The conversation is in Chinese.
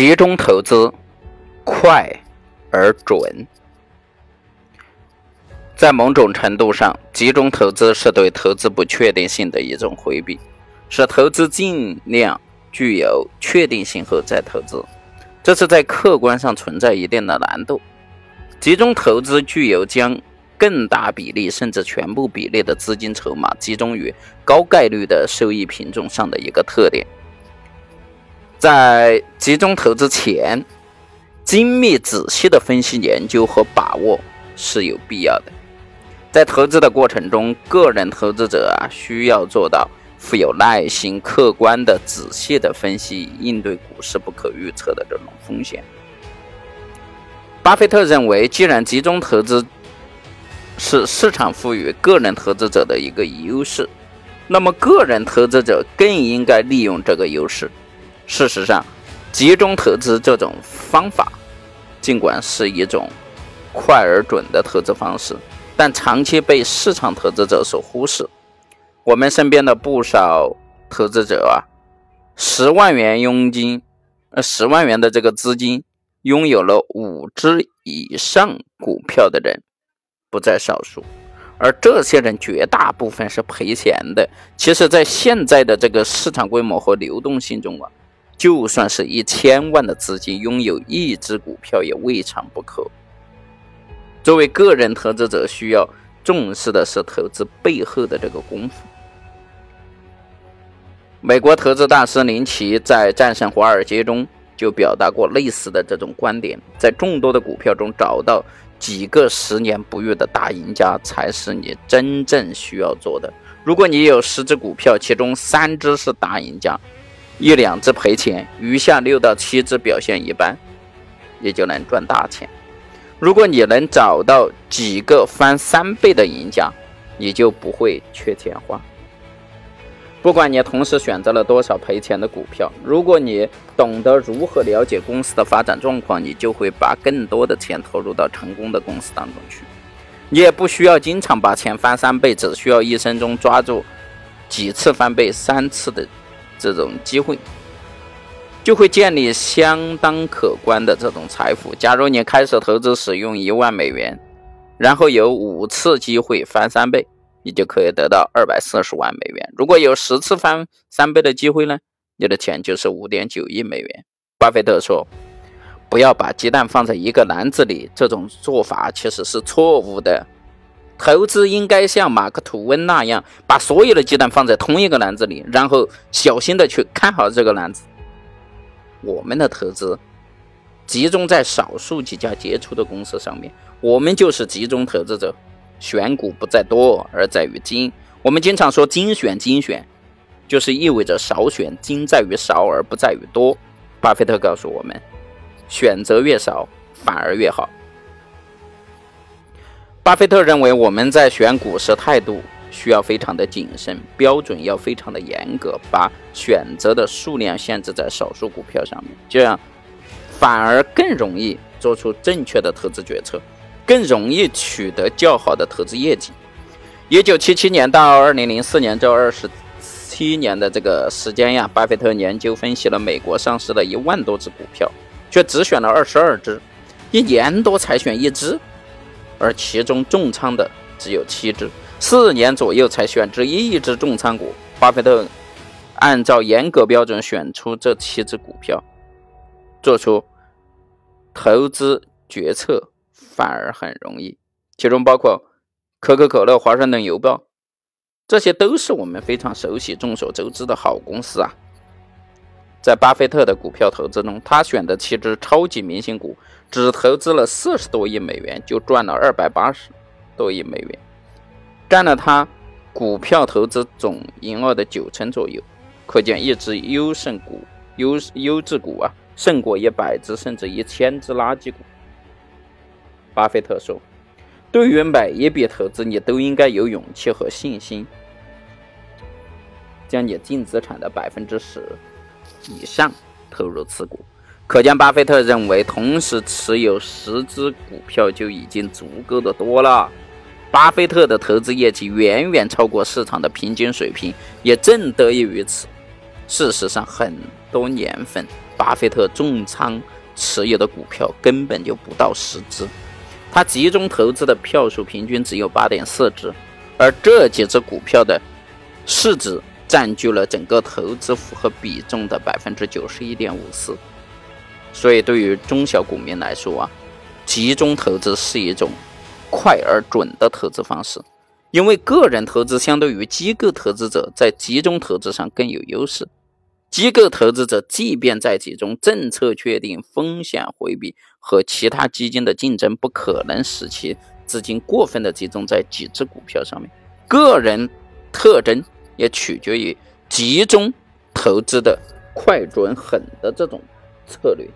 集中投资，快而准。在某种程度上，集中投资是对投资不确定性的一种回避，使投资尽量具有确定性后再投资。这是在客观上存在一定的难度。集中投资具有将更大比例甚至全部比例的资金筹码集中于高概率的收益品种上的一个特点。在集中投资前，精密仔细的分析研究和把握是有必要的。在投资的过程中，个人投资者啊需要做到富有耐心、客观的、仔细的分析，应对股市不可预测的这种风险。巴菲特认为，既然集中投资是市场赋予个人投资者的一个优势，那么个人投资者更应该利用这个优势。事实上，集中投资这种方法，尽管是一种快而准的投资方式，但长期被市场投资者所忽视。我们身边的不少投资者啊，十万元佣金，呃，十万元的这个资金，拥有了五只以上股票的人不在少数，而这些人绝大部分是赔钱的。其实，在现在的这个市场规模和流动性中啊。就算是一千万的资金，拥有一只股票也未尝不可。作为个人投资者，需要重视的是投资背后的这个功夫。美国投资大师林奇在《战胜华尔街》中就表达过类似的这种观点：在众多的股票中找到几个十年不遇的大赢家，才是你真正需要做的。如果你有十只股票，其中三只是大赢家。一两只赔钱，余下六到七只表现一般，也就能赚大钱。如果你能找到几个翻三倍的赢家，你就不会缺钱花。不管你同时选择了多少赔钱的股票，如果你懂得如何了解公司的发展状况，你就会把更多的钱投入到成功的公司当中去。你也不需要经常把钱翻三倍，只需要一生中抓住几次翻倍、三次的。这种机会就会建立相当可观的这种财富。假如你开始投资使用一万美元，然后有五次机会翻三倍，你就可以得到二百四十万美元。如果有十次翻三倍的机会呢，你的钱就是五点九亿美元。巴菲特说：“不要把鸡蛋放在一个篮子里，这种做法其实是错误的。”投资应该像马克吐温那样，把所有的鸡蛋放在同一个篮子里，然后小心的去看好这个篮子。我们的投资集中在少数几家杰出的公司上面，我们就是集中投资者。选股不在多，而在于精。我们经常说精选精选，就是意味着少选，精在于少而不在于多。巴菲特告诉我们，选择越少，反而越好。巴菲特认为，我们在选股时态度需要非常的谨慎，标准要非常的严格，把选择的数量限制在少数股票上面，这样反而更容易做出正确的投资决策，更容易取得较好的投资业绩。一九七七年到二零零四年这二十七年的这个时间呀，巴菲特研究分析了美国上市的一万多只股票，却只选了二十二只，一年多才选一只。而其中重仓的只有七只，四年左右才选出一只重仓股。巴菲特按照严格标准选出这七只股票，做出投资决策反而很容易。其中包括可口可乐、华盛顿邮报，这些都是我们非常熟悉、众所周知的好公司啊。在巴菲特的股票投资中，他选的七只超级明星股，只投资了四十多亿美元，就赚了二百八十多亿美元，占了他股票投资总营额的九成左右。可见，一只优胜股、优优质股啊，胜过一百只甚至一千只垃圾股。巴菲特说：“对于每一笔投资，你都应该有勇气和信心，将你净资产的百分之十。”以上投入此股，可见巴菲特认为，同时持有十只股票就已经足够的多了。巴菲特的投资业绩远远超过市场的平均水平，也正得益于此。事实上，很多年份，巴菲特重仓持有的股票根本就不到十只，他集中投资的票数平均只有八点四只，而这几只股票的市值占据了整个投资复合比重的百分之九十一点五四。所以，对于中小股民来说啊，集中投资是一种快而准的投资方式。因为个人投资相对于机构投资者在集中投资上更有优势。机构投资者即便在集中，政策确定、风险回避和其他基金的竞争不可能使其资金过分的集中在几只股票上面。个人特征也取决于集中投资的快、准、狠的这种策略。